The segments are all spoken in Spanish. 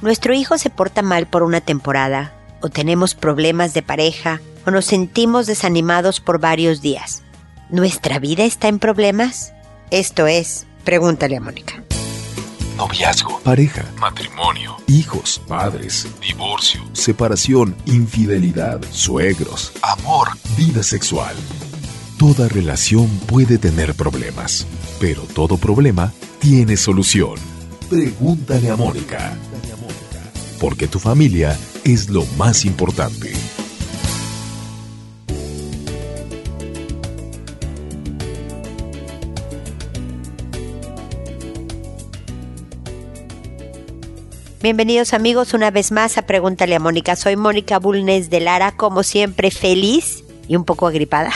Nuestro hijo se porta mal por una temporada, o tenemos problemas de pareja, o nos sentimos desanimados por varios días. ¿Nuestra vida está en problemas? Esto es, pregúntale a Mónica. Noviazgo, pareja, matrimonio, hijos, padres, divorcio, separación, infidelidad, suegros, amor, vida sexual. Toda relación puede tener problemas, pero todo problema tiene solución. Pregúntale a Mónica. Porque tu familia es lo más importante. Bienvenidos amigos una vez más a Pregúntale a Mónica. Soy Mónica Bulnes de Lara, como siempre feliz y un poco agripada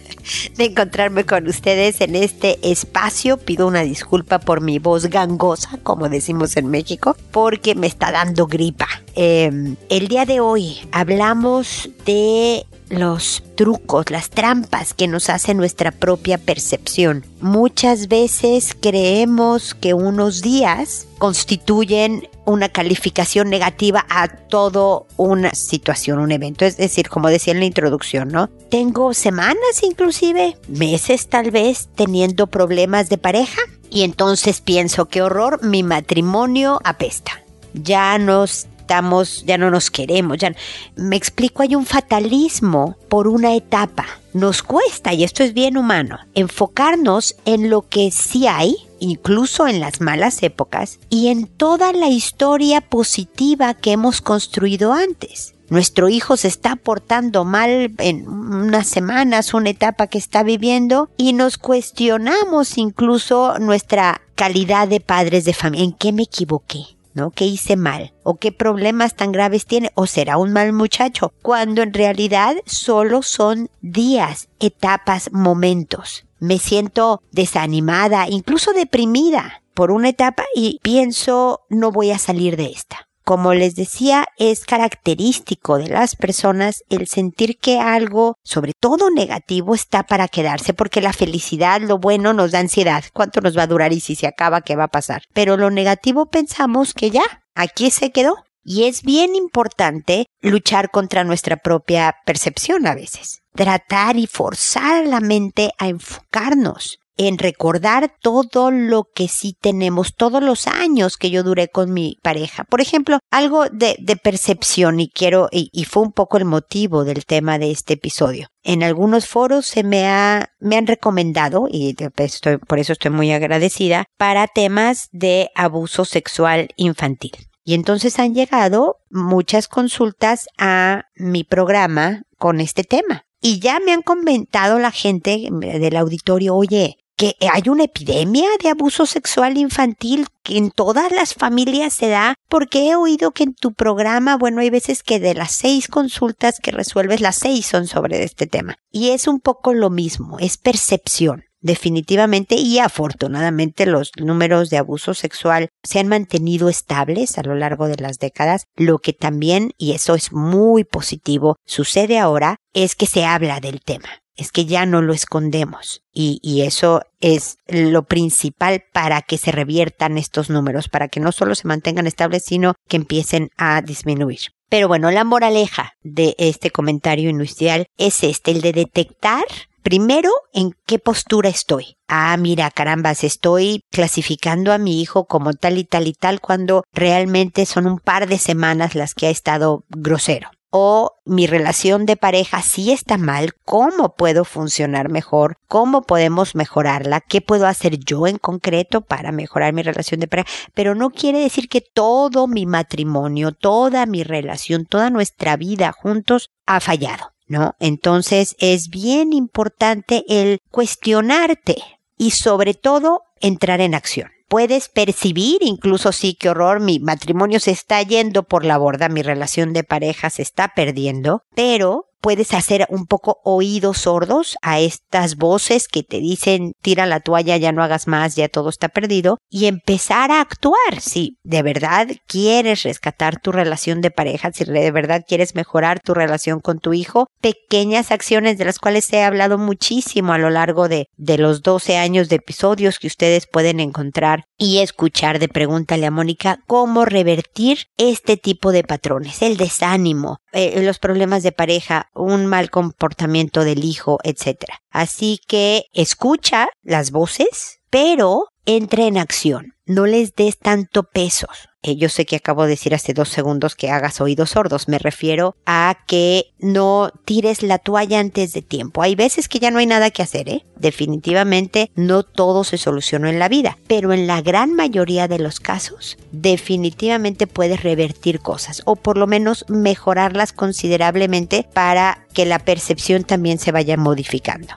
de encontrarme con ustedes en este espacio. Pido una disculpa por mi voz gangosa, como decimos en México, porque me está dando gripa. Em, el día de hoy hablamos de los trucos, las trampas que nos hace nuestra propia percepción. Muchas veces creemos que unos días constituyen una calificación negativa a todo una situación, un evento. Es decir, como decía en la introducción, ¿no? Tengo semanas inclusive, meses tal vez, teniendo problemas de pareja y entonces pienso, qué horror, mi matrimonio apesta. Ya nos ya no nos queremos, ya me explico, hay un fatalismo por una etapa. Nos cuesta, y esto es bien humano, enfocarnos en lo que sí hay, incluso en las malas épocas, y en toda la historia positiva que hemos construido antes. Nuestro hijo se está portando mal en unas semanas, una etapa que está viviendo, y nos cuestionamos incluso nuestra calidad de padres de familia. ¿En qué me equivoqué? ¿No? ¿Qué hice mal? ¿O qué problemas tan graves tiene? ¿O será un mal muchacho? Cuando en realidad solo son días, etapas, momentos. Me siento desanimada, incluso deprimida por una etapa y pienso no voy a salir de esta. Como les decía, es característico de las personas el sentir que algo, sobre todo negativo, está para quedarse, porque la felicidad, lo bueno, nos da ansiedad. ¿Cuánto nos va a durar y si se acaba, qué va a pasar? Pero lo negativo pensamos que ya, aquí se quedó. Y es bien importante luchar contra nuestra propia percepción a veces. Tratar y forzar a la mente a enfocarnos en recordar todo lo que sí tenemos, todos los años que yo duré con mi pareja. Por ejemplo, algo de, de percepción y quiero, y, fue un poco el motivo del tema de este episodio. En algunos foros se me ha, me han recomendado, y estoy, por eso estoy muy agradecida, para temas de abuso sexual infantil. Y entonces han llegado muchas consultas a mi programa con este tema. Y ya me han comentado la gente del auditorio, oye, que hay una epidemia de abuso sexual infantil que en todas las familias se da, porque he oído que en tu programa, bueno, hay veces que de las seis consultas que resuelves, las seis son sobre este tema. Y es un poco lo mismo, es percepción. Definitivamente y afortunadamente los números de abuso sexual se han mantenido estables a lo largo de las décadas. Lo que también, y eso es muy positivo, sucede ahora es que se habla del tema es que ya no lo escondemos y, eso es lo principal para que se reviertan estos números, para que no solo se mantengan estables, sino que empiecen a disminuir. Pero bueno, la moraleja de este comentario inicial es este, el de detectar Primero, ¿en qué postura estoy? Ah, mira, carambas, estoy clasificando a mi hijo como tal y tal y tal cuando realmente son un par de semanas las que ha estado grosero o mi relación de pareja sí está mal, cómo puedo funcionar mejor, cómo podemos mejorarla, qué puedo hacer yo en concreto para mejorar mi relación de pareja, pero no quiere decir que todo mi matrimonio, toda mi relación, toda nuestra vida juntos ha fallado, ¿no? Entonces es bien importante el cuestionarte y sobre todo entrar en acción puedes percibir, incluso sí, qué horror, mi matrimonio se está yendo por la borda, mi relación de pareja se está perdiendo, pero puedes hacer un poco oídos sordos a estas voces que te dicen tira la toalla, ya no hagas más, ya todo está perdido y empezar a actuar. Si de verdad quieres rescatar tu relación de pareja, si de verdad quieres mejorar tu relación con tu hijo, pequeñas acciones de las cuales he hablado muchísimo a lo largo de, de los 12 años de episodios que ustedes pueden encontrar y escuchar de Pregúntale a Mónica cómo revertir este tipo de patrones, el desánimo, eh, los problemas de pareja, un mal comportamiento del hijo, etc. Así que escucha las voces, pero entra en acción. No les des tanto peso. Eh, yo sé que acabo de decir hace dos segundos que hagas oídos sordos. Me refiero a que no tires la toalla antes de tiempo. Hay veces que ya no hay nada que hacer, ¿eh? Definitivamente no todo se solucionó en la vida, pero en la gran mayoría de los casos, definitivamente puedes revertir cosas o por lo menos mejorarlas considerablemente para que la percepción también se vaya modificando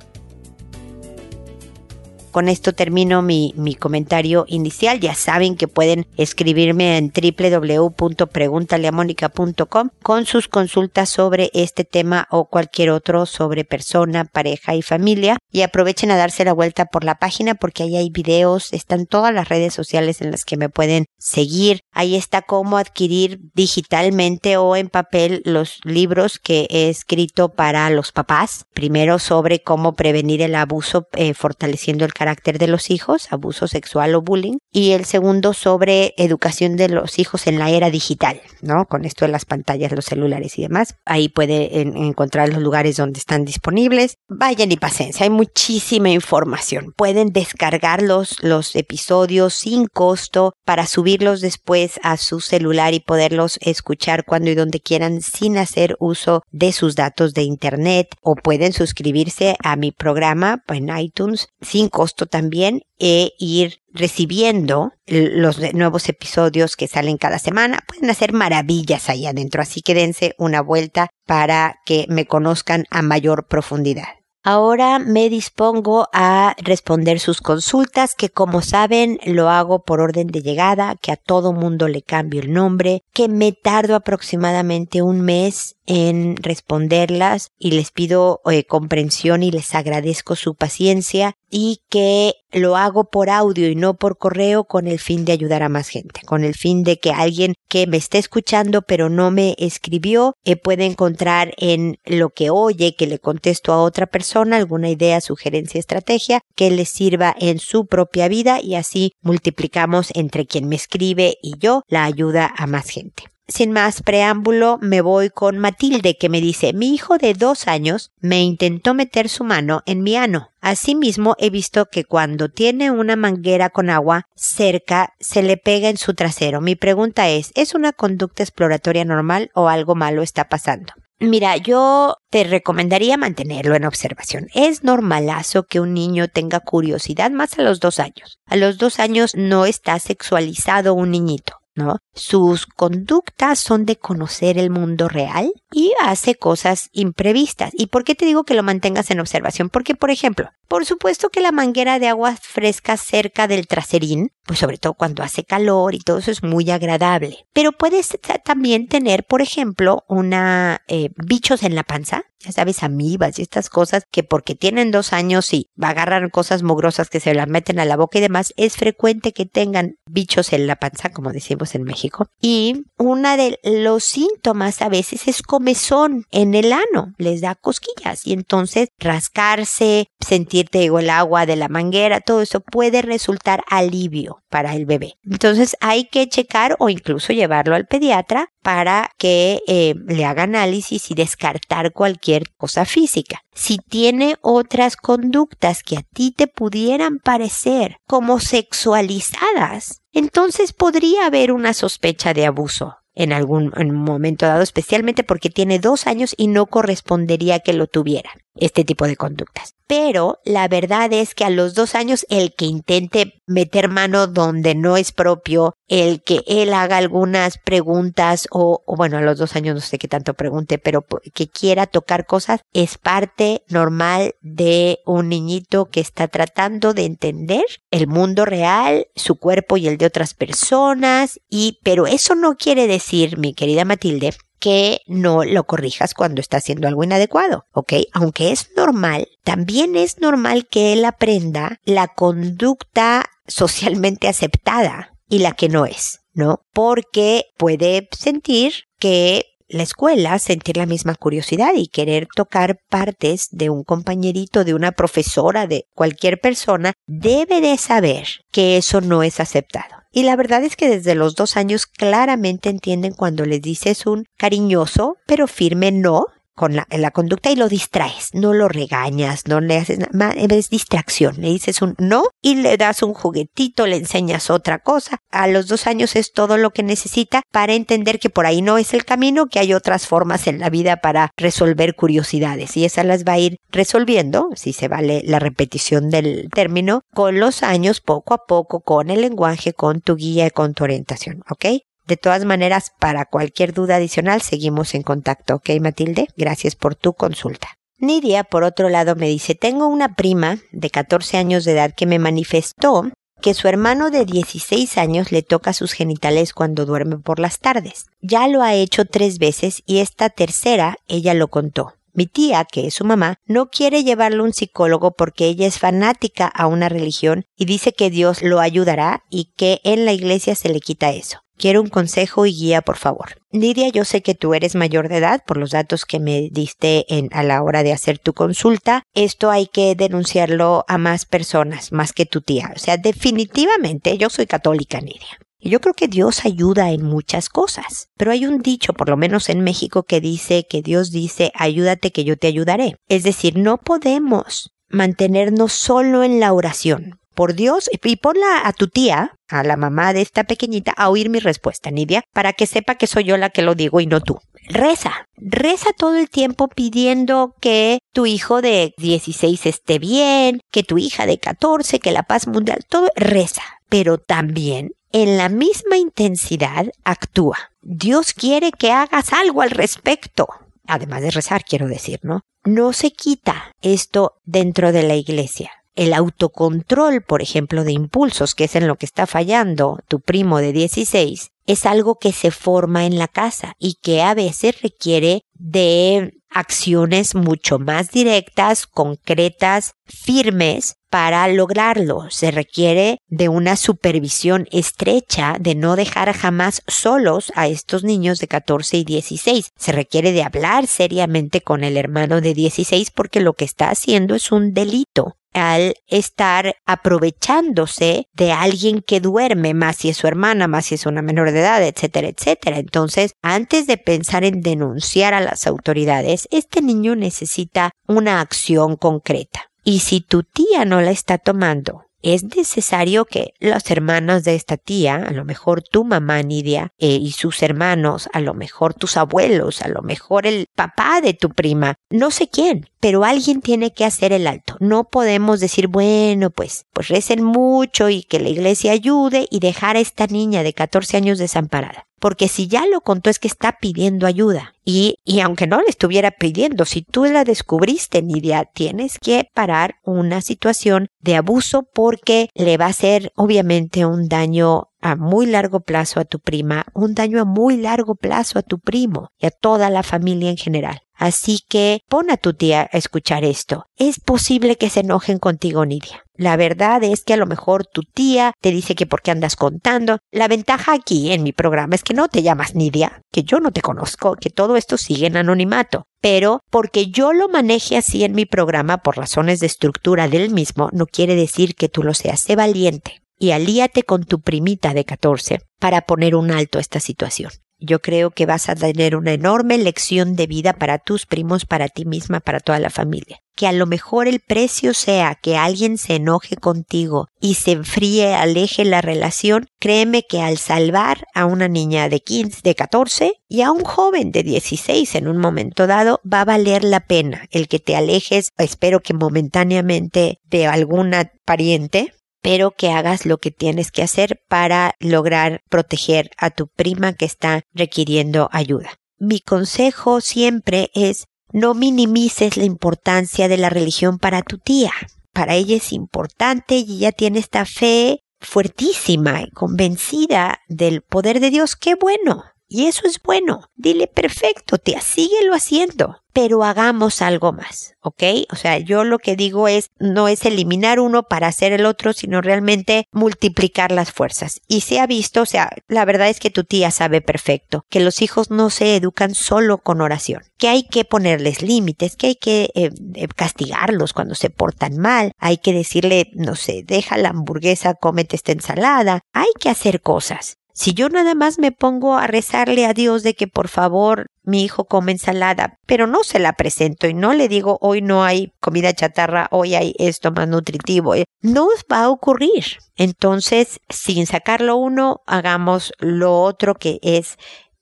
con esto termino mi, mi comentario inicial. Ya saben que pueden escribirme en www.preguntaleamónica.com con sus consultas sobre este tema o cualquier otro sobre persona, pareja y familia. Y aprovechen a darse la vuelta por la página porque ahí hay videos, están todas las redes sociales en las que me pueden seguir. Ahí está cómo adquirir digitalmente o en papel los libros que he escrito para los papás. Primero sobre cómo prevenir el abuso eh, fortaleciendo el carácter de los hijos, abuso sexual o bullying, y el segundo sobre educación de los hijos en la era digital, ¿no? Con esto de las pantallas, los celulares y demás. Ahí puede encontrar los lugares donde están disponibles. Vayan y pasense, hay muchísima información. Pueden descargar los, los episodios sin costo para subirlos después a su celular y poderlos escuchar cuando y donde quieran sin hacer uso de sus datos de internet o pueden suscribirse a mi programa en iTunes sin costo también e ir recibiendo los nuevos episodios que salen cada semana. Pueden hacer maravillas ahí adentro, así que dense una vuelta para que me conozcan a mayor profundidad. Ahora me dispongo a responder sus consultas, que como saben lo hago por orden de llegada, que a todo mundo le cambio el nombre, que me tardo aproximadamente un mes en responderlas y les pido eh, comprensión y les agradezco su paciencia y que lo hago por audio y no por correo con el fin de ayudar a más gente, con el fin de que alguien que me esté escuchando pero no me escribió eh, pueda encontrar en lo que oye que le contesto a otra persona alguna idea, sugerencia, estrategia que le sirva en su propia vida y así multiplicamos entre quien me escribe y yo la ayuda a más gente. Sin más preámbulo, me voy con Matilde, que me dice, mi hijo de dos años me intentó meter su mano en mi ano. Asimismo, he visto que cuando tiene una manguera con agua cerca, se le pega en su trasero. Mi pregunta es, ¿es una conducta exploratoria normal o algo malo está pasando? Mira, yo te recomendaría mantenerlo en observación. Es normalazo que un niño tenga curiosidad más a los dos años. A los dos años no está sexualizado un niñito. ¿No? Sus conductas son de conocer el mundo real y hace cosas imprevistas. ¿Y por qué te digo que lo mantengas en observación? Porque, por ejemplo, por supuesto que la manguera de agua fresca cerca del traserín, pues sobre todo cuando hace calor y todo eso es muy agradable. Pero puedes también tener, por ejemplo, una eh, bichos en la panza, ya sabes, amibas y estas cosas que porque tienen dos años y va a agarrar cosas mugrosas que se las meten a la boca y demás, es frecuente que tengan bichos en la panza, como decimos en México. Y una de los síntomas a veces es comezón en el ano, les da cosquillas y entonces rascarse, sentir o el agua de la manguera, todo eso puede resultar alivio para el bebé. Entonces hay que checar o incluso llevarlo al pediatra para que eh, le haga análisis y descartar cualquier cosa física. Si tiene otras conductas que a ti te pudieran parecer como sexualizadas, entonces podría haber una sospecha de abuso en algún momento dado, especialmente porque tiene dos años y no correspondería que lo tuviera este tipo de conductas. Pero la verdad es que a los dos años el que intente meter mano donde no es propio, el que él haga algunas preguntas o, bueno, a los dos años no sé qué tanto pregunte, pero que quiera tocar cosas, es parte normal de un niñito que está tratando de entender el mundo real, su cuerpo y el de otras personas, y, pero eso no quiere decir, mi querida Matilde, que no lo corrijas cuando está haciendo algo inadecuado, ¿ok? Aunque es normal, también es normal que él aprenda la conducta socialmente aceptada y la que no es, ¿no? Porque puede sentir que la escuela sentir la misma curiosidad y querer tocar partes de un compañerito, de una profesora, de cualquier persona, debe de saber que eso no es aceptado. Y la verdad es que desde los dos años claramente entienden cuando les dices un cariñoso pero firme no, con la, la, conducta y lo distraes, no lo regañas, no le haces nada, es distracción, le dices un no y le das un juguetito, le enseñas otra cosa. A los dos años es todo lo que necesita para entender que por ahí no es el camino, que hay otras formas en la vida para resolver curiosidades y esas las va a ir resolviendo, si se vale la repetición del término, con los años, poco a poco, con el lenguaje, con tu guía y con tu orientación, ¿ok? De todas maneras, para cualquier duda adicional, seguimos en contacto, ¿ok, Matilde? Gracias por tu consulta. Nidia, por otro lado, me dice, tengo una prima de 14 años de edad que me manifestó que su hermano de 16 años le toca sus genitales cuando duerme por las tardes. Ya lo ha hecho tres veces y esta tercera ella lo contó. Mi tía, que es su mamá, no quiere llevarlo a un psicólogo porque ella es fanática a una religión y dice que Dios lo ayudará y que en la iglesia se le quita eso. Quiero un consejo y guía, por favor. Lidia, yo sé que tú eres mayor de edad por los datos que me diste en, a la hora de hacer tu consulta. Esto hay que denunciarlo a más personas, más que tu tía. O sea, definitivamente yo soy católica, Nidia. Y yo creo que Dios ayuda en muchas cosas. Pero hay un dicho, por lo menos en México, que dice que Dios dice, ayúdate que yo te ayudaré. Es decir, no podemos mantenernos solo en la oración por Dios, y ponla a tu tía, a la mamá de esta pequeñita, a oír mi respuesta, Nidia, para que sepa que soy yo la que lo digo y no tú. Reza, reza todo el tiempo pidiendo que tu hijo de 16 esté bien, que tu hija de 14, que la paz mundial, todo reza, pero también en la misma intensidad actúa. Dios quiere que hagas algo al respecto. Además de rezar, quiero decir, ¿no? No se quita esto dentro de la iglesia el autocontrol, por ejemplo, de impulsos, que es en lo que está fallando tu primo de 16, es algo que se forma en la casa y que a veces requiere de acciones mucho más directas, concretas, firmes para lograrlo. Se requiere de una supervisión estrecha, de no dejar jamás solos a estos niños de 14 y 16. Se requiere de hablar seriamente con el hermano de 16 porque lo que está haciendo es un delito al estar aprovechándose de alguien que duerme, más si es su hermana, más si es una menor de edad, etcétera, etcétera. Entonces, antes de pensar en denunciar a las autoridades, este niño necesita una acción concreta. Y si tu tía no la está tomando, es necesario que los hermanos de esta tía, a lo mejor tu mamá Nidia eh, y sus hermanos, a lo mejor tus abuelos, a lo mejor el papá de tu prima, no sé quién, pero alguien tiene que hacer el alto. No podemos decir, bueno, pues, pues recen mucho y que la iglesia ayude y dejar a esta niña de 14 años desamparada. Porque si ya lo contó es que está pidiendo ayuda. Y, y aunque no le estuviera pidiendo, si tú la descubriste, Nidia, tienes que parar una situación de abuso porque le va a hacer obviamente un daño a muy largo plazo a tu prima, un daño a muy largo plazo a tu primo y a toda la familia en general. Así que pon a tu tía a escuchar esto. Es posible que se enojen contigo, Nidia. La verdad es que a lo mejor tu tía te dice que por qué andas contando. La ventaja aquí en mi programa es que no te llamas Nidia, que yo no te conozco, que todo esto sigue en anonimato. Pero porque yo lo maneje así en mi programa por razones de estructura del mismo, no quiere decir que tú lo seas. Valiente y alíate con tu primita de 14 para poner un alto a esta situación. Yo creo que vas a tener una enorme lección de vida para tus primos, para ti misma, para toda la familia. Que a lo mejor el precio sea que alguien se enoje contigo y se enfríe, aleje la relación, créeme que al salvar a una niña de 15, de 14 y a un joven de 16 en un momento dado, va a valer la pena el que te alejes, espero que momentáneamente de alguna pariente, pero que hagas lo que tienes que hacer para lograr proteger a tu prima que está requiriendo ayuda. Mi consejo siempre es no minimices la importancia de la religión para tu tía. Para ella es importante y ella tiene esta fe fuertísima y convencida del poder de Dios. ¡Qué bueno! Y eso es bueno. Dile, perfecto, tía, síguelo haciendo. Pero hagamos algo más, ¿ok? O sea, yo lo que digo es, no es eliminar uno para hacer el otro, sino realmente multiplicar las fuerzas. Y se ha visto, o sea, la verdad es que tu tía sabe perfecto que los hijos no se educan solo con oración, que hay que ponerles límites, que hay que eh, eh, castigarlos cuando se portan mal, hay que decirle, no sé, deja la hamburguesa, cómete esta ensalada, hay que hacer cosas. Si yo nada más me pongo a rezarle a Dios de que por favor mi hijo come ensalada, pero no se la presento y no le digo hoy no hay comida chatarra, hoy hay esto más nutritivo, eh, no va a ocurrir. Entonces, sin sacarlo uno, hagamos lo otro que es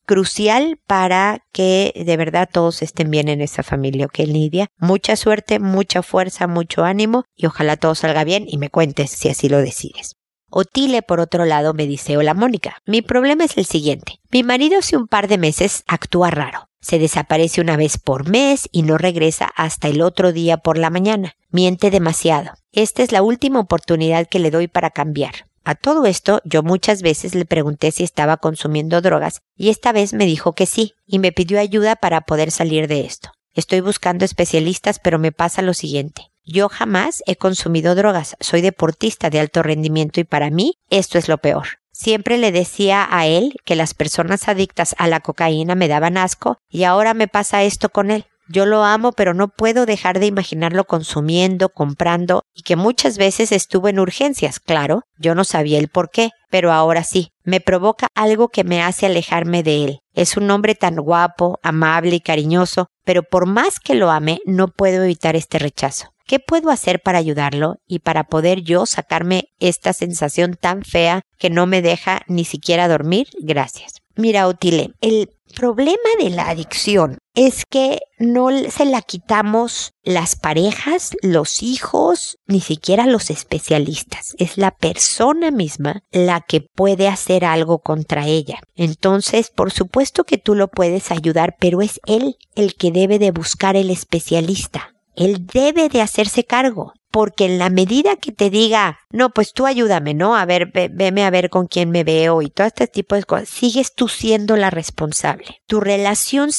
crucial para que de verdad todos estén bien en esa familia, ¿ok, Lidia? Mucha suerte, mucha fuerza, mucho ánimo y ojalá todo salga bien y me cuentes si así lo decides. Otile, por otro lado, me dice, hola Mónica, mi problema es el siguiente. Mi marido hace un par de meses actúa raro. Se desaparece una vez por mes y no regresa hasta el otro día por la mañana. Miente demasiado. Esta es la última oportunidad que le doy para cambiar. A todo esto, yo muchas veces le pregunté si estaba consumiendo drogas y esta vez me dijo que sí y me pidió ayuda para poder salir de esto. Estoy buscando especialistas, pero me pasa lo siguiente. Yo jamás he consumido drogas, soy deportista de alto rendimiento y para mí esto es lo peor. Siempre le decía a él que las personas adictas a la cocaína me daban asco y ahora me pasa esto con él. Yo lo amo, pero no puedo dejar de imaginarlo consumiendo, comprando y que muchas veces estuvo en urgencias, claro, yo no sabía el por qué, pero ahora sí, me provoca algo que me hace alejarme de él. Es un hombre tan guapo, amable y cariñoso, pero por más que lo ame, no puedo evitar este rechazo. ¿Qué puedo hacer para ayudarlo y para poder yo sacarme esta sensación tan fea que no me deja ni siquiera dormir? Gracias. Mira, Otile, el problema de la adicción es que no se la quitamos las parejas, los hijos, ni siquiera los especialistas. Es la persona misma la que puede hacer algo contra ella. Entonces, por supuesto que tú lo puedes ayudar, pero es él el que debe de buscar el especialista. Él debe de hacerse cargo, porque en la medida que te diga, no, pues tú ayúdame, ¿no? A ver, veme a ver con quién me veo y todo este tipo de cosas, sigues tú siendo la responsable. Tu relación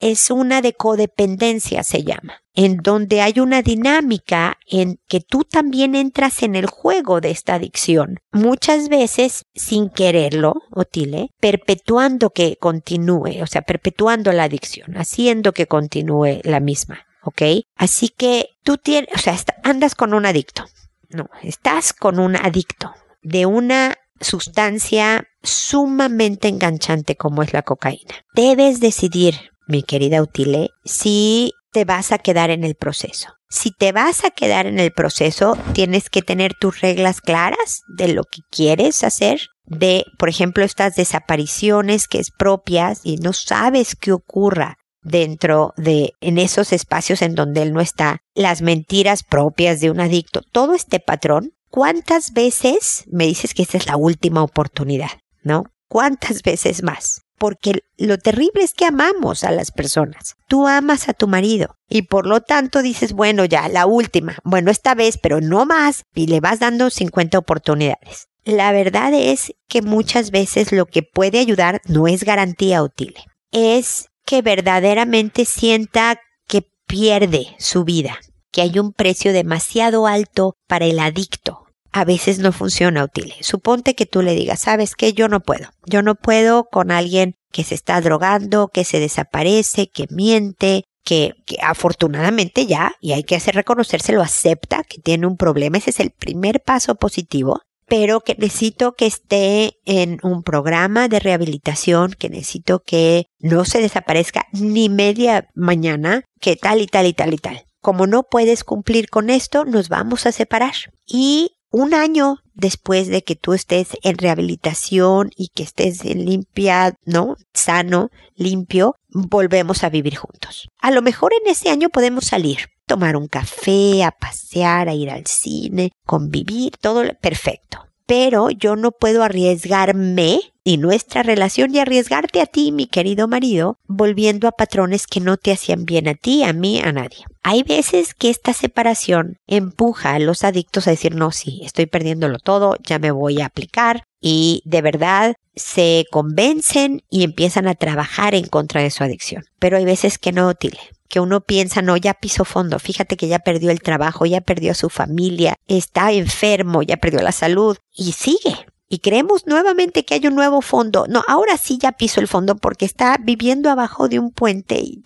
es una de codependencia, se llama, en donde hay una dinámica en que tú también entras en el juego de esta adicción, muchas veces sin quererlo, Otile, perpetuando que continúe, o sea, perpetuando la adicción, haciendo que continúe la misma. ¿Ok? Así que tú tienes, o sea, andas con un adicto, no, estás con un adicto de una sustancia sumamente enganchante como es la cocaína. Debes decidir, mi querida Utile, si te vas a quedar en el proceso. Si te vas a quedar en el proceso, tienes que tener tus reglas claras de lo que quieres hacer, de, por ejemplo, estas desapariciones que es propias y no sabes qué ocurra dentro de, en esos espacios en donde él no está, las mentiras propias de un adicto, todo este patrón, ¿cuántas veces me dices que esta es la última oportunidad? ¿No? ¿Cuántas veces más? Porque lo terrible es que amamos a las personas. Tú amas a tu marido y por lo tanto dices, bueno, ya, la última, bueno, esta vez, pero no más, y le vas dando 50 oportunidades. La verdad es que muchas veces lo que puede ayudar no es garantía útil, es que verdaderamente sienta que pierde su vida, que hay un precio demasiado alto para el adicto. A veces no funciona útil. Suponte que tú le digas, sabes que yo no puedo. Yo no puedo con alguien que se está drogando, que se desaparece, que miente, que, que, afortunadamente ya, y hay que hacer reconocerse, lo acepta, que tiene un problema. Ese es el primer paso positivo pero que necesito que esté en un programa de rehabilitación, que necesito que no se desaparezca ni media mañana, que tal y tal y tal y tal. Como no puedes cumplir con esto, nos vamos a separar. Y un año después de que tú estés en rehabilitación y que estés limpia, ¿no? Sano, limpio, volvemos a vivir juntos. A lo mejor en ese año podemos salir, tomar un café, a pasear, a ir al cine, convivir, todo perfecto. Pero yo no puedo arriesgarme y nuestra relación y arriesgarte a ti, mi querido marido, volviendo a patrones que no te hacían bien a ti, a mí, a nadie. Hay veces que esta separación empuja a los adictos a decir, no, sí, estoy perdiéndolo todo, ya me voy a aplicar y de verdad se convencen y empiezan a trabajar en contra de su adicción. Pero hay veces que no, Tile que uno piensa, no, ya pisó fondo, fíjate que ya perdió el trabajo, ya perdió a su familia, está enfermo, ya perdió la salud y sigue y creemos nuevamente que hay un nuevo fondo. No, ahora sí ya piso el fondo porque está viviendo abajo de un puente y,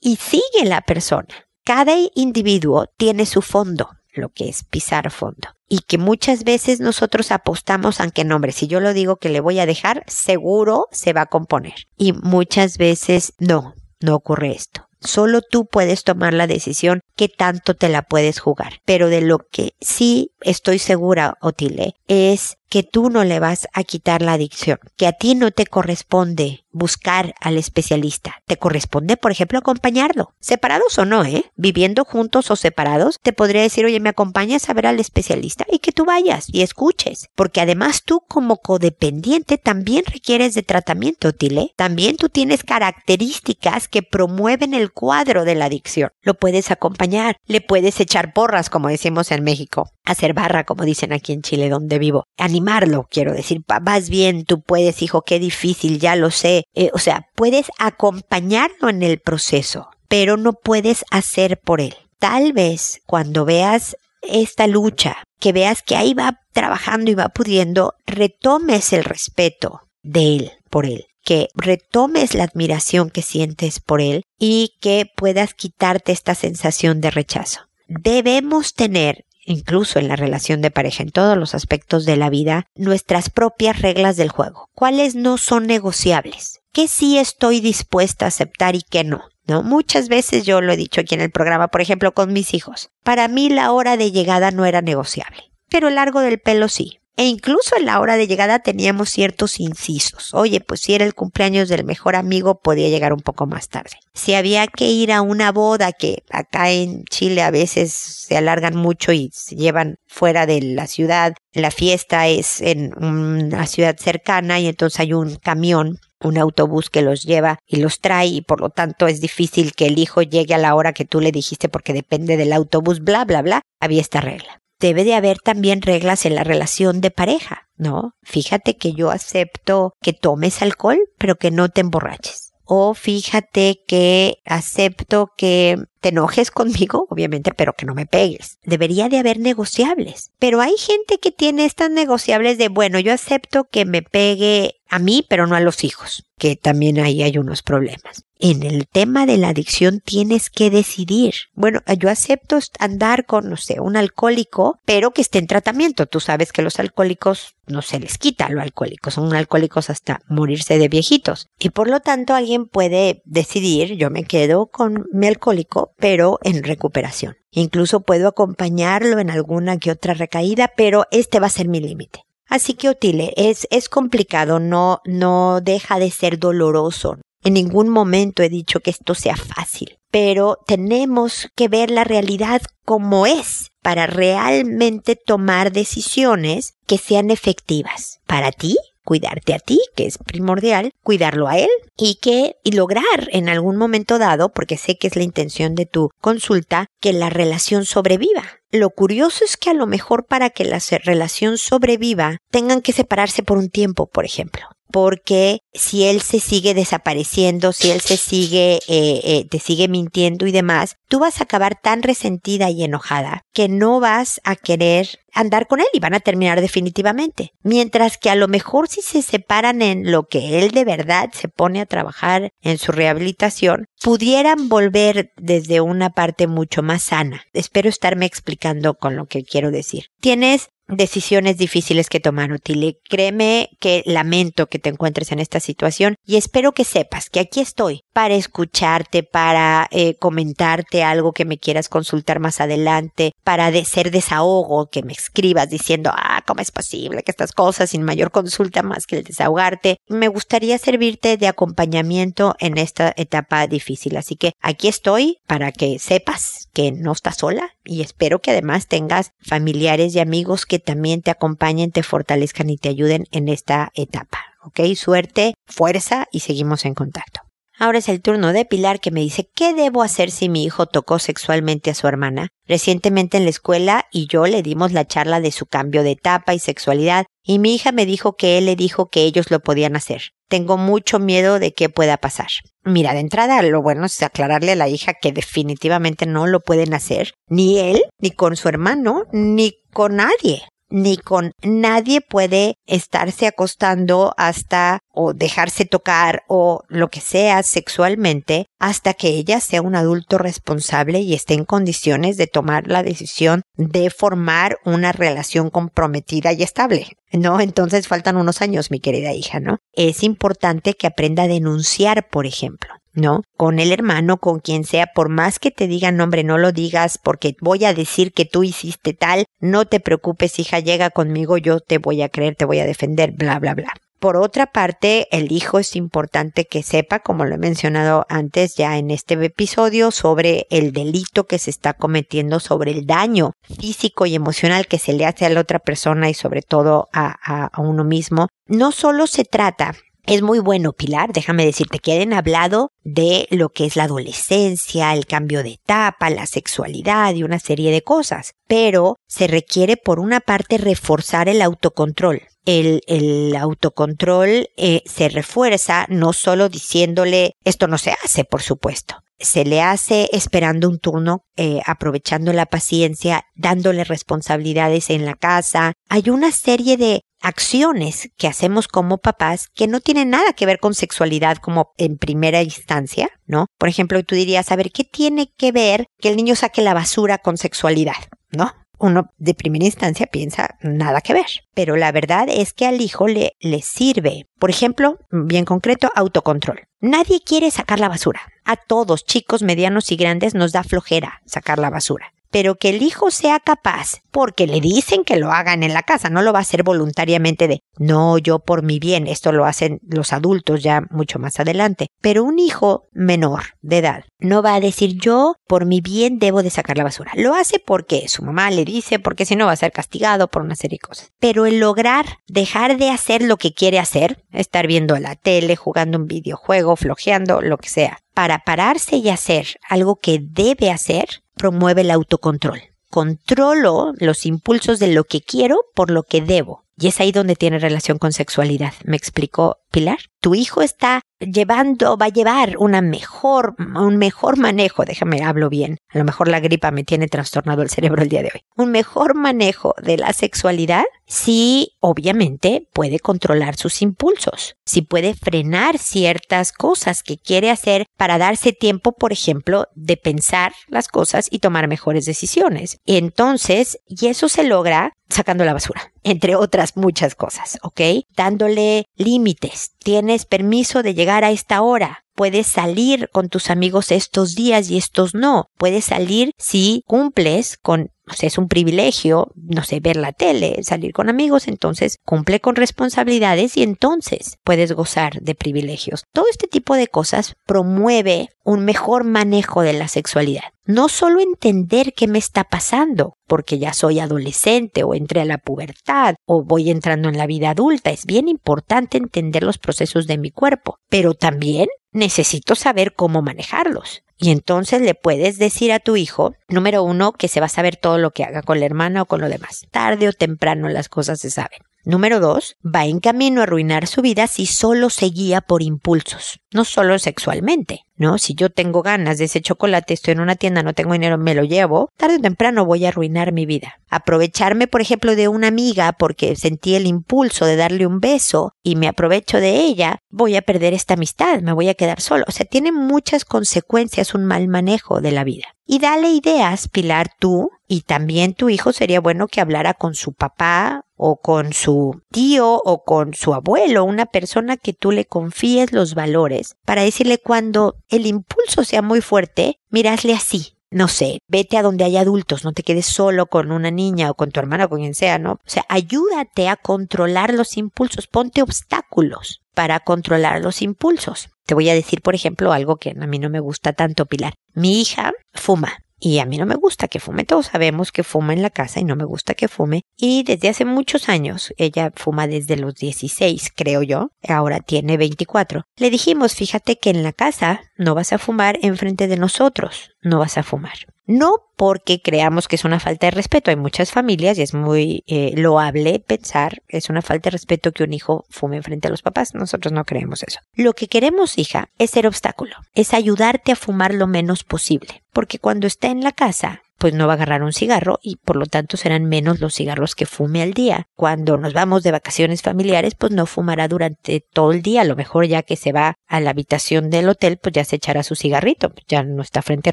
y sigue la persona. Cada individuo tiene su fondo, lo que es pisar fondo. Y que muchas veces nosotros apostamos aunque nombre, si yo lo digo que le voy a dejar, seguro se va a componer. Y muchas veces no, no ocurre esto. Solo tú puedes tomar la decisión que tanto te la puedes jugar. Pero de lo que sí estoy segura, Otile, es que tú no le vas a quitar la adicción, que a ti no te corresponde buscar al especialista, te corresponde, por ejemplo, acompañarlo, separados o no, ¿eh? Viviendo juntos o separados, te podría decir, oye, me acompañas a ver al especialista y que tú vayas y escuches, porque además tú como codependiente también requieres de tratamiento, Tile, también tú tienes características que promueven el cuadro de la adicción, lo puedes acompañar, le puedes echar porras, como decimos en México, hacer barra, como dicen aquí en Chile, donde vivo, animarlo, quiero decir, vas bien, tú puedes, hijo, qué difícil, ya lo sé. Eh, o sea, puedes acompañarlo en el proceso, pero no puedes hacer por él. Tal vez cuando veas esta lucha, que veas que ahí va trabajando y va pudiendo, retomes el respeto de él por él que retomes la admiración que sientes por él y que puedas quitarte esta sensación de rechazo. Debemos tener incluso en la relación de pareja, en todos los aspectos de la vida, nuestras propias reglas del juego. ¿Cuáles no son negociables? ¿Qué sí estoy dispuesta a aceptar y qué no? ¿No? Muchas veces yo lo he dicho aquí en el programa, por ejemplo, con mis hijos. Para mí la hora de llegada no era negociable, pero el largo del pelo sí. E incluso en la hora de llegada teníamos ciertos incisos. Oye, pues si era el cumpleaños del mejor amigo, podía llegar un poco más tarde. Si había que ir a una boda, que acá en Chile a veces se alargan mucho y se llevan fuera de la ciudad, la fiesta es en una ciudad cercana y entonces hay un camión un autobús que los lleva y los trae y por lo tanto es difícil que el hijo llegue a la hora que tú le dijiste porque depende del autobús, bla, bla, bla, había esta regla debe de haber también reglas en la relación de pareja, ¿no? Fíjate que yo acepto que tomes alcohol, pero que no te emborraches. O fíjate que acepto que te enojes conmigo, obviamente, pero que no me pegues. Debería de haber negociables. Pero hay gente que tiene estas negociables de, bueno, yo acepto que me pegue a mí, pero no a los hijos, que también ahí hay unos problemas en el tema de la adicción tienes que decidir. Bueno, yo acepto andar con, no sé, un alcohólico, pero que esté en tratamiento. Tú sabes que los alcohólicos no se les quita lo alcohólico, son alcohólicos hasta morirse de viejitos. Y por lo tanto alguien puede decidir, yo me quedo con mi alcohólico, pero en recuperación. Incluso puedo acompañarlo en alguna que otra recaída, pero este va a ser mi límite. Así que Otile, es, es complicado, no, no deja de ser doloroso, en ningún momento he dicho que esto sea fácil, pero tenemos que ver la realidad como es para realmente tomar decisiones que sean efectivas para ti cuidarte a ti, que es primordial, cuidarlo a él y que y lograr en algún momento dado, porque sé que es la intención de tu consulta, que la relación sobreviva. Lo curioso es que a lo mejor para que la relación sobreviva tengan que separarse por un tiempo, por ejemplo porque si él se sigue desapareciendo, si él se sigue, eh, eh, te sigue mintiendo y demás, tú vas a acabar tan resentida y enojada que no vas a querer andar con él y van a terminar definitivamente. Mientras que a lo mejor si se separan en lo que él de verdad se pone a trabajar en su rehabilitación, pudieran volver desde una parte mucho más sana. Espero estarme explicando con lo que quiero decir. Tienes decisiones difíciles que tomar, Otile. Créeme que lamento que te encuentres en esta situación y espero que sepas que aquí estoy para escucharte, para eh, comentarte algo que me quieras consultar más adelante, para de ser desahogo, que me escribas diciendo, ah, ¿cómo es posible que estas cosas sin mayor consulta más que el desahogarte? Me gustaría servirte de acompañamiento en esta etapa difícil. Así que aquí estoy para que sepas que no estás sola y espero que además tengas familiares y amigos que también te acompañen, te fortalezcan y te ayuden en esta etapa. ¿Ok? Suerte, fuerza y seguimos en contacto. Ahora es el turno de Pilar que me dice, ¿qué debo hacer si mi hijo tocó sexualmente a su hermana? Recientemente en la escuela y yo le dimos la charla de su cambio de etapa y sexualidad y mi hija me dijo que él le dijo que ellos lo podían hacer. Tengo mucho miedo de qué pueda pasar. Mira, de entrada lo bueno es aclararle a la hija que definitivamente no lo pueden hacer, ni él, ni con su hermano, ni con nadie ni con nadie puede estarse acostando hasta o dejarse tocar o lo que sea sexualmente hasta que ella sea un adulto responsable y esté en condiciones de tomar la decisión de formar una relación comprometida y estable. ¿No? Entonces faltan unos años, mi querida hija, ¿no? Es importante que aprenda a denunciar, por ejemplo. ¿No? Con el hermano, con quien sea, por más que te digan nombre, no lo digas porque voy a decir que tú hiciste tal, no te preocupes, hija, llega conmigo, yo te voy a creer, te voy a defender, bla, bla, bla. Por otra parte, el hijo es importante que sepa, como lo he mencionado antes ya en este episodio, sobre el delito que se está cometiendo, sobre el daño físico y emocional que se le hace a la otra persona y sobre todo a, a, a uno mismo. No solo se trata es muy bueno, Pilar, déjame decirte que han hablado de lo que es la adolescencia, el cambio de etapa, la sexualidad y una serie de cosas, pero se requiere por una parte reforzar el autocontrol. El, autocontrol eh, se refuerza no solo diciéndole esto no se hace, por supuesto, se le hace esperando un turno, eh, aprovechando la paciencia, dándole responsabilidades en la casa. Hay una serie de acciones que hacemos como papás que no tienen nada que ver con sexualidad como en primera instancia, ¿no? Por ejemplo, tú dirías, a ver, ¿qué tiene que ver que el niño saque la basura con sexualidad? ¿No? Uno de primera instancia piensa nada que ver, pero la verdad es que al hijo le, le sirve, por ejemplo, bien concreto, autocontrol. Nadie quiere sacar la basura. A todos, chicos, medianos y grandes, nos da flojera sacar la basura pero que el hijo sea capaz, porque le dicen que lo hagan en la casa, no lo va a hacer voluntariamente de, no, yo por mi bien, esto lo hacen los adultos ya mucho más adelante, pero un hijo menor de edad no va a decir yo por mi bien debo de sacar la basura, lo hace porque su mamá le dice, porque si no va a ser castigado por una serie de cosas, pero el lograr dejar de hacer lo que quiere hacer, estar viendo la tele, jugando un videojuego, flojeando, lo que sea, para pararse y hacer algo que debe hacer, promueve el autocontrol. Controlo los impulsos de lo que quiero por lo que debo. Y es ahí donde tiene relación con sexualidad. ¿Me explicó Pilar? Tu hijo está llevando, va a llevar una mejor, un mejor manejo, déjame hablo bien, a lo mejor la gripa me tiene trastornado el cerebro el día de hoy, un mejor manejo de la sexualidad si obviamente puede controlar sus impulsos, si puede frenar ciertas cosas que quiere hacer para darse tiempo, por ejemplo, de pensar las cosas y tomar mejores decisiones. Entonces, y eso se logra sacando la basura, entre otras muchas cosas, ¿ok? Dándole límites. Tienes permiso de llegar a esta hora. Puedes salir con tus amigos estos días y estos no. Puedes salir si cumples con o sea, es un privilegio, no sé, ver la tele, salir con amigos, entonces cumple con responsabilidades y entonces puedes gozar de privilegios. Todo este tipo de cosas promueve un mejor manejo de la sexualidad. No solo entender qué me está pasando, porque ya soy adolescente o entré a la pubertad o voy entrando en la vida adulta, es bien importante entender los procesos de mi cuerpo, pero también necesito saber cómo manejarlos. Y entonces le puedes decir a tu hijo, número uno, que se va a saber todo lo que haga con la hermana o con lo demás. Tarde o temprano las cosas se saben. Número dos, va en camino a arruinar su vida si solo se guía por impulsos, no solo sexualmente, ¿no? Si yo tengo ganas de ese chocolate, estoy en una tienda, no tengo dinero, me lo llevo, tarde o temprano voy a arruinar mi vida. Aprovecharme, por ejemplo, de una amiga porque sentí el impulso de darle un beso y me aprovecho de ella, voy a perder esta amistad, me voy a quedar solo. O sea, tiene muchas consecuencias un mal manejo de la vida. Y dale ideas, Pilar, tú, y también tu hijo sería bueno que hablara con su papá o con su tío o con su abuelo, una persona que tú le confíes los valores, para decirle cuando el impulso sea muy fuerte, mirasle así. no sé, vete a donde hay adultos, no te quedes solo con una niña o con tu hermana o con quien sea, ¿no? O sea, ayúdate a controlar los impulsos, ponte obstáculos para controlar los impulsos. Te voy a decir, por ejemplo, algo que a mí no me gusta tanto, Pilar. Mi hija fuma. Y a mí no me gusta que fume. Todos sabemos que fuma en la casa y no me gusta que fume. Y desde hace muchos años, ella fuma desde los 16, creo yo. Ahora tiene 24. Le dijimos, fíjate que en la casa no vas a fumar enfrente de nosotros. No vas a fumar. No porque creamos que es una falta de respeto. Hay muchas familias y es muy eh, loable pensar que es una falta de respeto que un hijo fume frente a los papás. Nosotros no creemos eso. Lo que queremos, hija, es ser obstáculo. Es ayudarte a fumar lo menos posible. Porque cuando está en la casa, pues no va a agarrar un cigarro y por lo tanto serán menos los cigarros que fume al día. Cuando nos vamos de vacaciones familiares, pues no fumará durante todo el día. A lo mejor ya que se va a la habitación del hotel, pues ya se echará su cigarrito. Ya no está frente a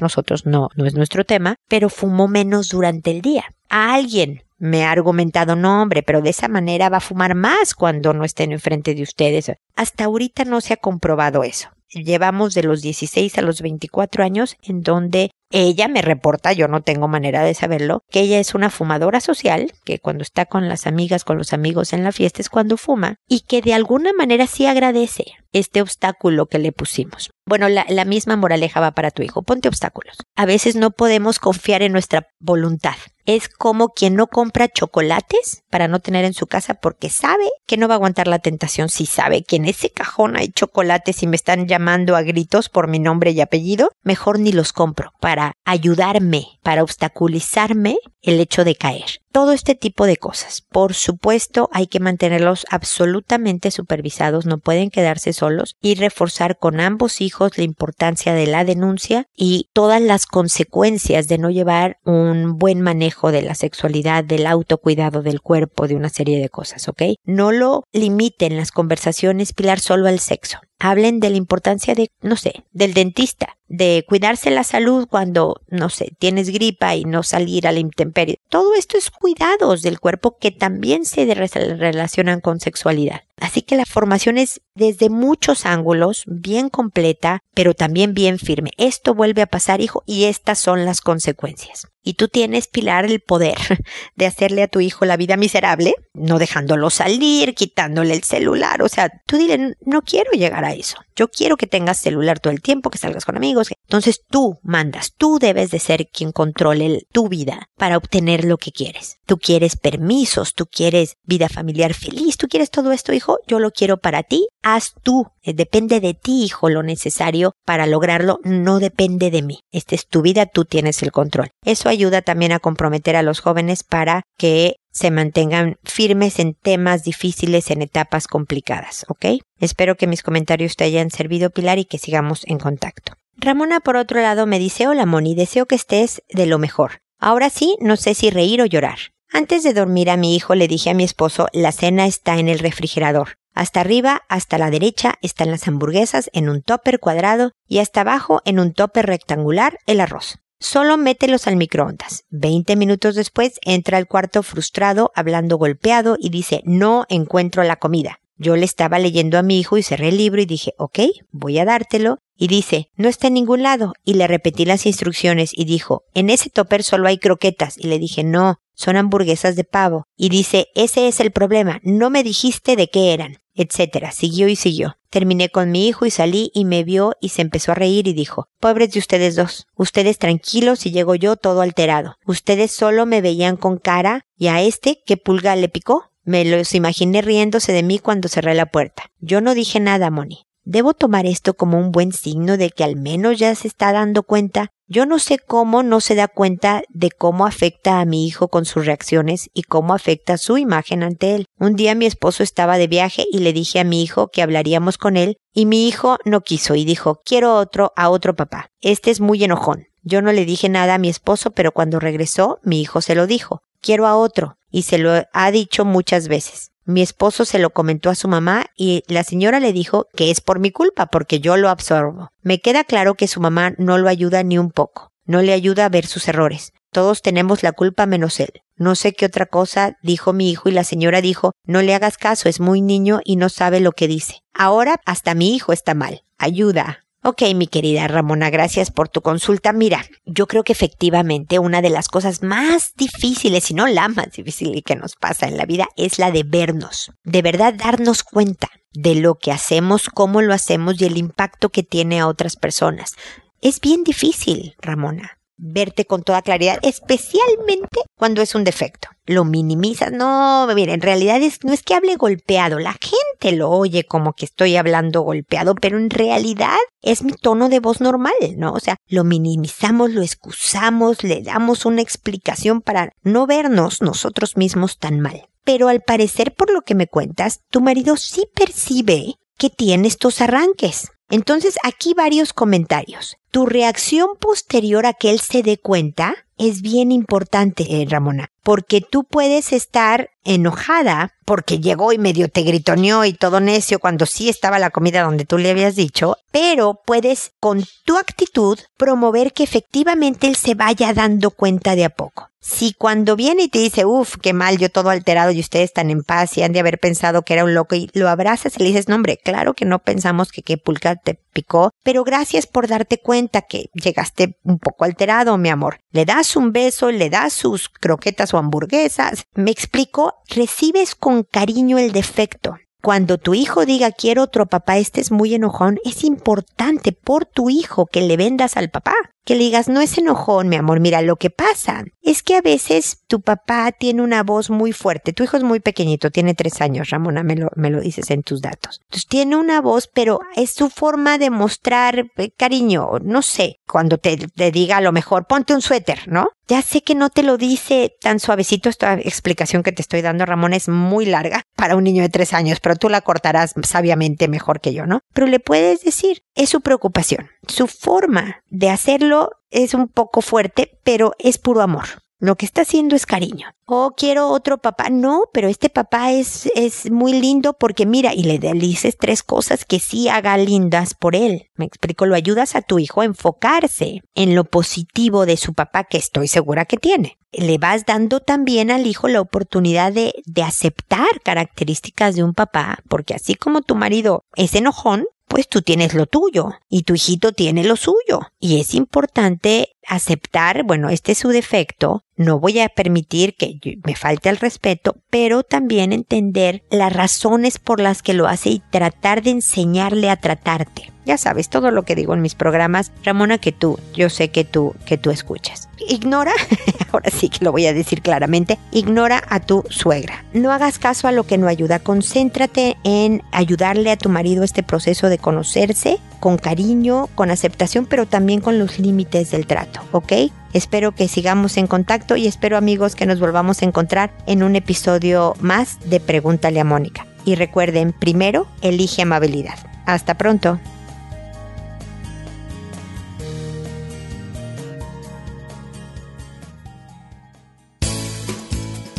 nosotros, no, no es nuestro tema, pero fumó menos durante el día. A alguien me ha argumentado, no hombre, pero de esa manera va a fumar más cuando no estén enfrente de ustedes. Hasta ahorita no se ha comprobado eso llevamos de los 16 a los 24 años en donde ella me reporta, yo no tengo manera de saberlo, que ella es una fumadora social, que cuando está con las amigas, con los amigos en la fiesta es cuando fuma, y que de alguna manera sí agradece este obstáculo que le pusimos. Bueno, la, la, misma moraleja va para tu hijo. Ponte obstáculos. A veces no podemos confiar en nuestra voluntad. Es como quien no compra chocolates para no tener en su casa porque sabe que no va a aguantar la tentación si sabe que en ese cajón hay chocolates y me están llamando a gritos por mi nombre y apellido. Mejor ni los compro para ayudarme, para obstaculizarme el hecho de caer. Todo este tipo de cosas. Por supuesto, hay que mantenerlos absolutamente supervisados, no pueden quedarse solos y reforzar con ambos hijos la importancia de la denuncia y todas las consecuencias de no llevar un buen manejo de la sexualidad, del autocuidado del cuerpo, de una serie de cosas, ¿ok? No lo limiten las conversaciones, Pilar, solo al sexo hablen de la importancia de, no sé, del dentista, de cuidarse la salud cuando, no sé, tienes gripa y no salir a la intemperie. Todo esto es cuidados del cuerpo que también se relacionan con sexualidad. Así que la formación es desde muchos ángulos, bien completa, pero también bien firme. Esto vuelve a pasar, hijo, y estas son las consecuencias. Y tú tienes, Pilar, el poder de hacerle a tu hijo la vida miserable, no dejándolo salir, quitándole el celular. O sea, tú dile, no quiero llegar a eso. Yo quiero que tengas celular todo el tiempo, que salgas con amigos. Entonces tú mandas, tú debes de ser quien controle tu vida para obtener lo que quieres. Tú quieres permisos, tú quieres vida familiar feliz, tú quieres todo esto, hijo, yo lo quiero para ti. Haz tú, eh, depende de ti, hijo, lo necesario para lograrlo, no depende de mí. Esta es tu vida, tú tienes el control. Eso ayuda también a comprometer a los jóvenes para que se mantengan firmes en temas difíciles, en etapas complicadas, ¿ok? Espero que mis comentarios te hayan servido, Pilar, y que sigamos en contacto. Ramona, por otro lado, me dice, hola, Moni, deseo que estés de lo mejor. Ahora sí, no sé si reír o llorar. Antes de dormir a mi hijo le dije a mi esposo, la cena está en el refrigerador. Hasta arriba, hasta la derecha, están las hamburguesas en un topper cuadrado y hasta abajo, en un topper rectangular, el arroz. Solo mételos al microondas. Veinte minutos después entra al cuarto frustrado, hablando golpeado y dice, no encuentro la comida. Yo le estaba leyendo a mi hijo y cerré el libro y dije, ok, voy a dártelo. Y dice, no está en ningún lado. Y le repetí las instrucciones y dijo, en ese topper solo hay croquetas. Y le dije, no, son hamburguesas de pavo. Y dice, ese es el problema, no me dijiste de qué eran etcétera. Siguió y siguió. Terminé con mi hijo y salí y me vio y se empezó a reír y dijo, pobres de ustedes dos, ustedes tranquilos y llego yo todo alterado. Ustedes solo me veían con cara y a este, ¿qué pulga le picó? Me los imaginé riéndose de mí cuando cerré la puerta. Yo no dije nada, Moni. Debo tomar esto como un buen signo de que al menos ya se está dando cuenta yo no sé cómo no se da cuenta de cómo afecta a mi hijo con sus reacciones y cómo afecta su imagen ante él. Un día mi esposo estaba de viaje y le dije a mi hijo que hablaríamos con él y mi hijo no quiso y dijo quiero otro a otro papá. Este es muy enojón. Yo no le dije nada a mi esposo, pero cuando regresó mi hijo se lo dijo. Quiero a otro y se lo ha dicho muchas veces. Mi esposo se lo comentó a su mamá y la señora le dijo que es por mi culpa porque yo lo absorbo. Me queda claro que su mamá no lo ayuda ni un poco, no le ayuda a ver sus errores. Todos tenemos la culpa menos él. No sé qué otra cosa dijo mi hijo y la señora dijo no le hagas caso, es muy niño y no sabe lo que dice. Ahora hasta mi hijo está mal. Ayuda. Ok, mi querida Ramona, gracias por tu consulta. Mira, yo creo que efectivamente una de las cosas más difíciles, si no la más difícil que nos pasa en la vida, es la de vernos. De verdad darnos cuenta de lo que hacemos, cómo lo hacemos y el impacto que tiene a otras personas. Es bien difícil, Ramona verte con toda claridad, especialmente cuando es un defecto. Lo minimizas, no, mira, en realidad es, no es que hable golpeado, la gente lo oye como que estoy hablando golpeado, pero en realidad es mi tono de voz normal, ¿no? O sea, lo minimizamos, lo excusamos, le damos una explicación para no vernos nosotros mismos tan mal. Pero al parecer, por lo que me cuentas, tu marido sí percibe que tiene estos arranques. Entonces, aquí varios comentarios. Tu reacción posterior a que él se dé cuenta es bien importante, eh, Ramona, porque tú puedes estar enojada porque llegó y medio te gritoneó y todo necio cuando sí estaba la comida donde tú le habías dicho, pero puedes con tu actitud promover que efectivamente él se vaya dando cuenta de a poco. Si cuando viene y te dice, uff, qué mal, yo todo alterado y ustedes están en paz y han de haber pensado que era un loco y lo abrazas y le dices, no hombre, claro que no pensamos que qué pulca te picó, pero gracias por darte cuenta que llegaste un poco alterado, mi amor. Le das un beso, le das sus croquetas o hamburguesas. Me explico, recibes con cariño el defecto. Cuando tu hijo diga quiero otro papá, este es muy enojón, es importante por tu hijo que le vendas al papá que le digas, no es enojón, mi amor, mira, lo que pasa es que a veces tu papá tiene una voz muy fuerte, tu hijo es muy pequeñito, tiene tres años, Ramona, me lo, me lo dices en tus datos. Entonces tiene una voz, pero es su forma de mostrar eh, cariño, no sé, cuando te, te diga a lo mejor, ponte un suéter, ¿no? Ya sé que no te lo dice tan suavecito, esta explicación que te estoy dando, Ramón, es muy larga para un niño de tres años, pero tú la cortarás sabiamente mejor que yo, ¿no? Pero le puedes decir, es su preocupación. Su forma de hacerlo es un poco fuerte, pero es puro amor. Lo que está haciendo es cariño. Oh, quiero otro papá. No, pero este papá es, es muy lindo porque mira, y le dices tres cosas que sí haga lindas por él. Me explico, lo ayudas a tu hijo a enfocarse en lo positivo de su papá que estoy segura que tiene. Le vas dando también al hijo la oportunidad de, de aceptar características de un papá, porque así como tu marido es enojón, pues tú tienes lo tuyo y tu hijito tiene lo suyo. Y es importante aceptar, bueno, este es su defecto, no voy a permitir que me falte el respeto, pero también entender las razones por las que lo hace y tratar de enseñarle a tratarte. Ya sabes, todo lo que digo en mis programas, Ramona, que tú, yo sé que tú, que tú escuchas. Ignora, ahora sí que lo voy a decir claramente, ignora a tu suegra. No hagas caso a lo que no ayuda, concéntrate en ayudarle a tu marido este proceso de conocerse con cariño, con aceptación, pero también con los límites del trato, ¿ok? Espero que sigamos en contacto y espero amigos que nos volvamos a encontrar en un episodio más de Pregúntale a Mónica. Y recuerden, primero, elige amabilidad. Hasta pronto.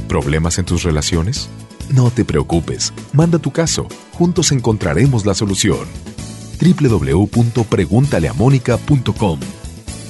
¿Problemas en tus relaciones? No te preocupes, manda tu caso, juntos encontraremos la solución www.preguntaleamónica.com.